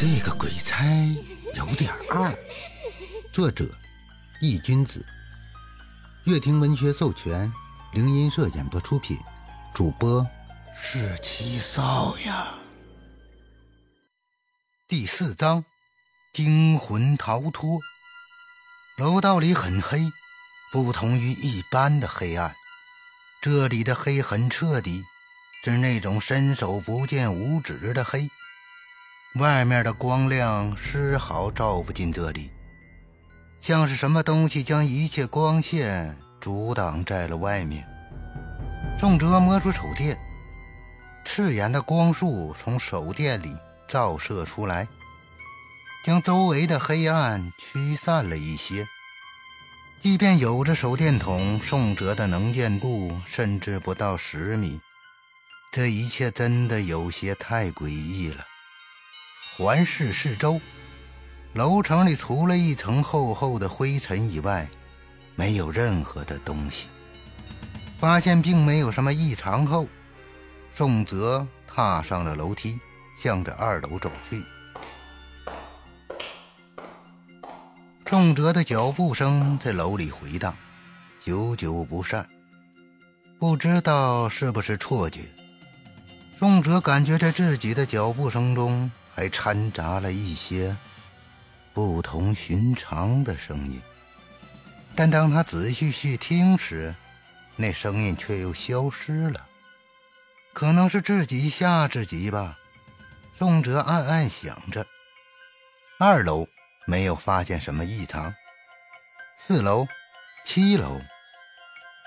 这个鬼差有点二。作者：易君子，乐亭文学授权，灵音社演播出品，主播是七少呀。第四章：惊魂逃脱。楼道里很黑，不同于一般的黑暗，这里的黑很彻底，是那种伸手不见五指的黑。外面的光亮丝毫照不进这里，像是什么东西将一切光线阻挡在了外面。宋哲摸出手电，刺眼的光束从手电里照射出来，将周围的黑暗驱散了一些。即便有着手电筒，宋哲的能见度甚至不到十米。这一切真的有些太诡异了。环视四周，楼层里除了一层厚厚的灰尘以外，没有任何的东西。发现并没有什么异常后，宋泽踏上了楼梯，向着二楼走去。宋哲的脚步声在楼里回荡，久久不散。不知道是不是错觉，宋哲感觉在自己的脚步声中。还掺杂了一些不同寻常的声音，但当他仔细去听时，那声音却又消失了。可能是自己吓自己吧，宋哲暗暗想着。二楼没有发现什么异常，四楼、七楼，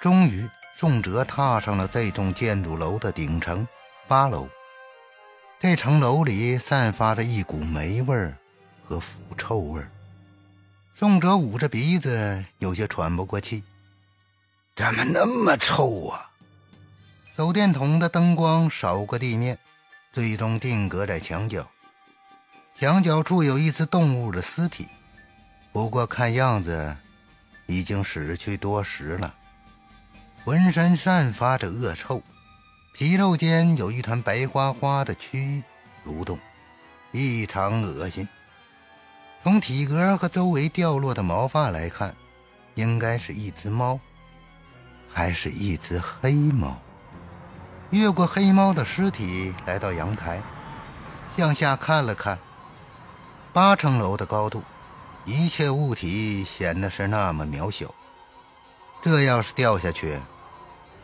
终于，宋哲踏上了这栋建筑楼的顶层，八楼。这层楼里散发着一股霉味儿和腐臭味儿，宋哲捂着鼻子，有些喘不过气。怎么那么臭啊？手电筒的灯光扫过地面，最终定格在墙角。墙角处有一只动物的尸体，不过看样子已经死去多时了，浑身散发着恶臭。皮肉间有一团白花花的蛆蠕动，异常恶心。从体格和周围掉落的毛发来看，应该是一只猫，还是一只黑猫。越过黑猫的尸体，来到阳台，向下看了看。八层楼的高度，一切物体显得是那么渺小。这要是掉下去……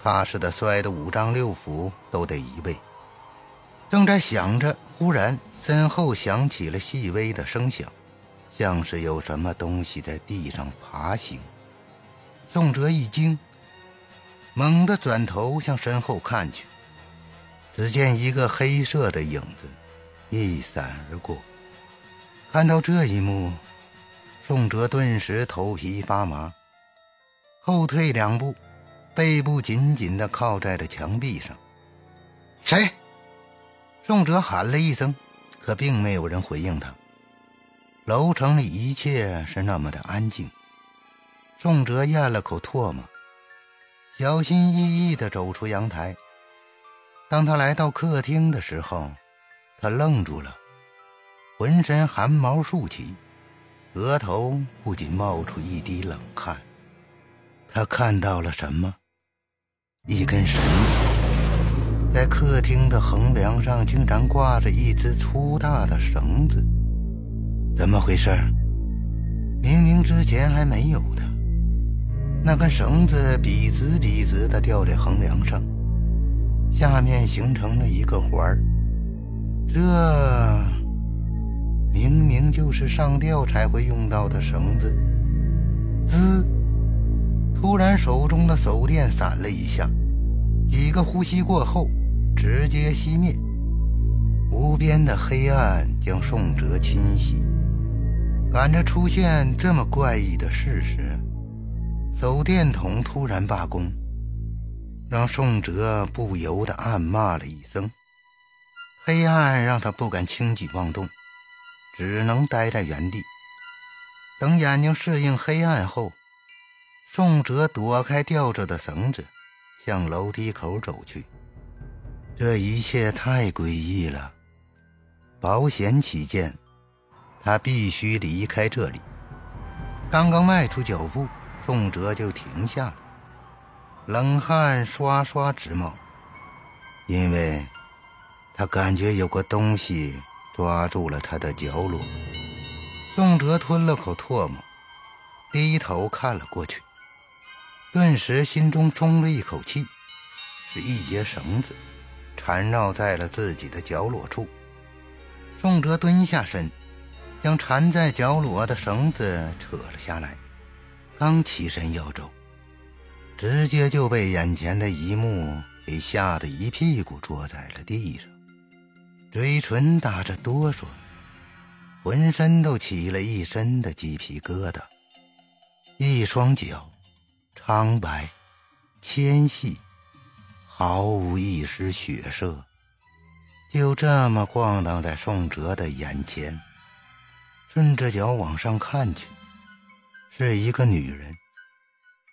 踏实的摔得五脏六腑都得移位。正在想着，忽然身后响起了细微的声响，像是有什么东西在地上爬行。宋哲一惊，猛地转头向身后看去，只见一个黑色的影子一闪而过。看到这一幕，宋哲顿时头皮发麻，后退两步。背部紧紧地靠在了墙壁上。谁？宋哲喊了一声，可并没有人回应他。楼层里一切是那么的安静。宋哲咽了口唾沫，小心翼翼地走出阳台。当他来到客厅的时候，他愣住了，浑身汗毛竖起，额头不仅冒出一滴冷汗。他看到了什么？一根绳子，在客厅的横梁上竟然挂着一只粗大的绳子，怎么回事？明明之前还没有的。那根绳子笔直笔直的吊在横梁上，下面形成了一个环儿。这明明就是上吊才会用到的绳子。滋！突然，手中的手电闪了一下，几个呼吸过后，直接熄灭。无边的黑暗将宋哲侵袭。赶着出现这么怪异的事时，手电筒突然罢工，让宋哲不由得暗骂了一声。黑暗让他不敢轻举妄动，只能待在原地，等眼睛适应黑暗后。宋哲躲开吊着的绳子，向楼梯口走去。这一切太诡异了。保险起见，他必须离开这里。刚刚迈出脚步，宋哲就停下了，冷汗刷刷直冒，因为他感觉有个东西抓住了他的脚裸。宋哲吞了口唾沫，低头看了过去，顿时心中松了一口气，是一截绳子。缠绕在了自己的脚裸处。宋哲蹲下身，将缠在脚裸的绳子扯了下来。刚起身要走，直接就被眼前的一幕给吓得一屁股坐在了地上，嘴唇打着哆嗦，浑身都起了一身的鸡皮疙瘩。一双脚，苍白，纤细。毫无一丝血色，就这么晃荡在宋哲的眼前。顺着脚往上看去，是一个女人，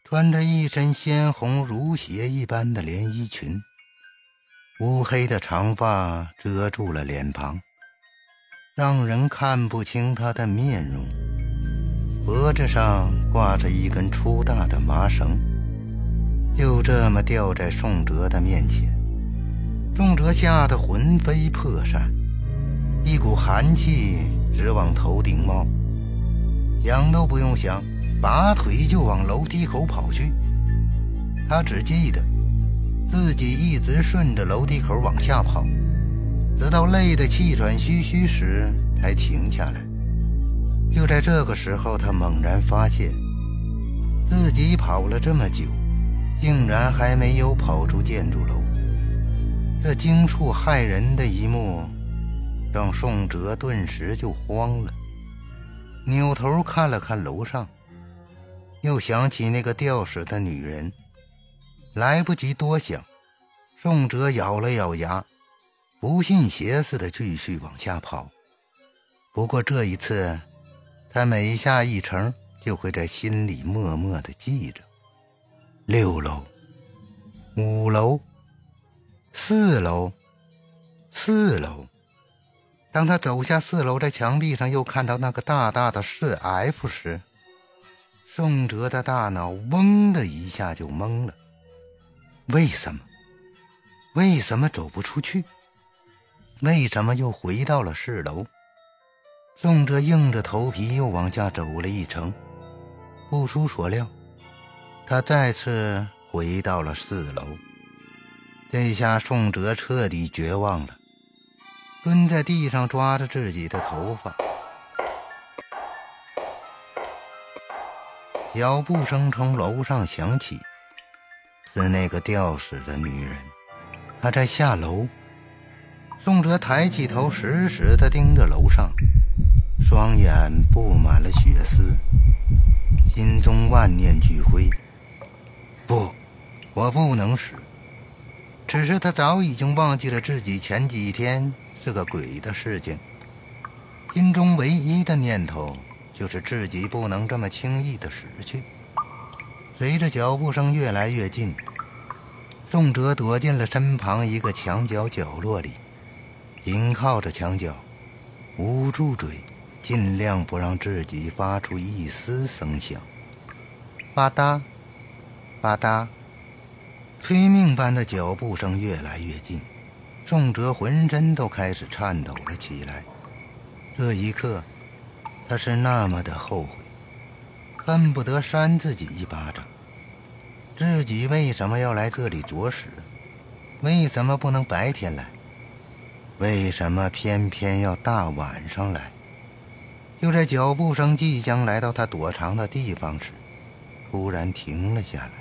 穿着一身鲜红如血一般的连衣裙，乌黑的长发遮住了脸庞，让人看不清她的面容。脖子上挂着一根粗大的麻绳。就这么掉在宋哲的面前，宋哲吓得魂飞魄散，一股寒气直往头顶冒，想都不用想，拔腿就往楼梯口跑去。他只记得自己一直顺着楼梯口往下跑，直到累得气喘吁吁时才停下来。就在这个时候，他猛然发现自己跑了这么久。竟然还没有跑出建筑楼，这惊触骇人的一幕，让宋哲顿时就慌了。扭头看了看楼上，又想起那个吊死的女人，来不及多想，宋哲咬了咬牙，不信邪似的继续往下跑。不过这一次，他每下一层，就会在心里默默的记着。六楼，五楼，四楼，四楼。当他走下四楼，在墙壁上又看到那个大大的四 F 时，宋哲的大脑嗡的一下就懵了。为什么？为什么走不出去？为什么又回到了四楼？宋哲硬着头皮又往下走了一层，不出所料。他再次回到了四楼，这下宋哲彻底绝望了，蹲在地上抓着自己的头发。脚步声从楼上响起，是那个吊死的女人，她在下楼。宋哲抬起头，死死地盯着楼上，双眼布满了血丝，心中万念俱灰。不，我不能死。只是他早已经忘记了自己前几天是个鬼的事情，心中唯一的念头就是自己不能这么轻易的死去。随着脚步声越来越近，宋哲躲进了身旁一个墙角角落里，紧靠着墙角，捂住嘴，尽量不让自己发出一丝声响。吧嗒。吧嗒，催命般的脚步声越来越近，宋哲浑身都开始颤抖了起来。这一刻，他是那么的后悔，恨不得扇自己一巴掌。自己为什么要来这里作死？为什么不能白天来？为什么偏偏要大晚上来？就在脚步声即将来到他躲藏的地方时，突然停了下来。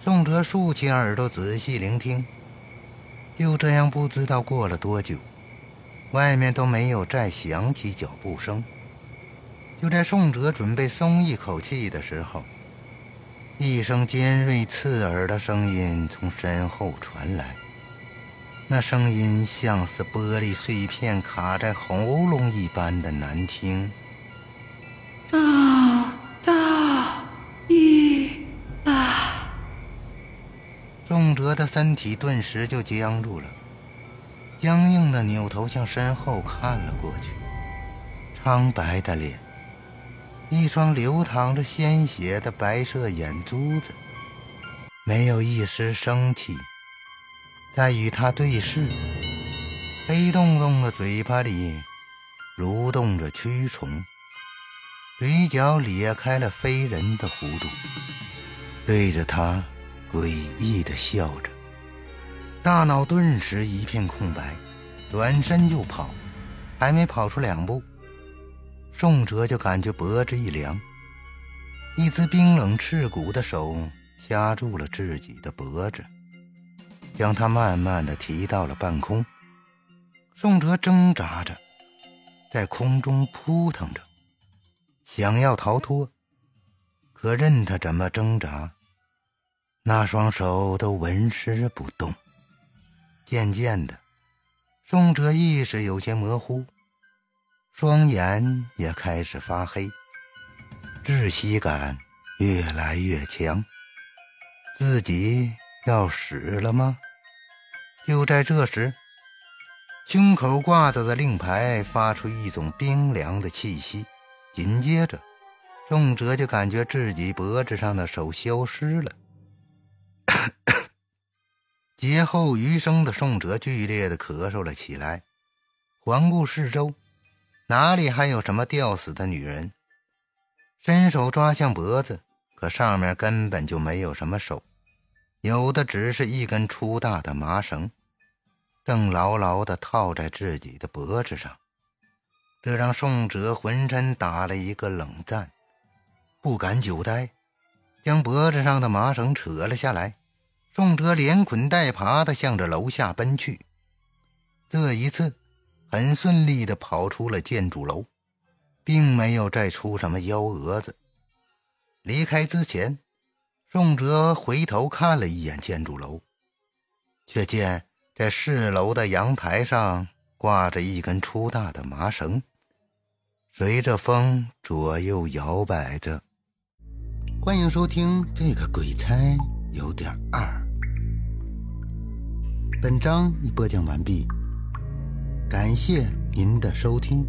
宋哲竖起耳朵仔细聆听，就这样不知道过了多久，外面都没有再响起脚步声。就在宋哲准备松一口气的时候，一声尖锐刺耳的声音从身后传来，那声音像是玻璃碎片卡在喉咙一般的难听。宋哲的身体顿时就僵住了，僵硬的扭头向身后看了过去，苍白的脸，一双流淌着鲜血的白色眼珠子，没有一丝生气。在与他对视，黑洞洞的嘴巴里蠕动着蛆虫，嘴角咧开了非人的弧度，对着他诡异的笑着。大脑顿时一片空白，转身就跑，还没跑出两步，宋哲就感觉脖子一凉，一只冰冷刺骨的手掐住了自己的脖子。将他慢慢的提到了半空，宋哲挣扎着，在空中扑腾着，想要逃脱，可任他怎么挣扎，那双手都纹丝不动。渐渐的，宋哲意识有些模糊，双眼也开始发黑，窒息感越来越强，自己要死了吗？就在这时，胸口挂着的令牌发出一种冰凉的气息，紧接着，宋哲就感觉自己脖子上的手消失了。劫后余生的宋哲剧烈的咳嗽了起来，环顾四周，哪里还有什么吊死的女人？伸手抓向脖子，可上面根本就没有什么手，有的只是一根粗大的麻绳。正牢牢地套在自己的脖子上，这让宋哲浑身打了一个冷战，不敢久待，将脖子上的麻绳扯了下来。宋哲连滚带爬地向着楼下奔去，这一次很顺利地跑出了建筑楼，并没有再出什么幺蛾子。离开之前，宋哲回头看了一眼建筑楼，却见。在四楼的阳台上挂着一根粗大的麻绳，随着风左右摇摆着。欢迎收听这个鬼差有点二。本章已播讲完毕，感谢您的收听。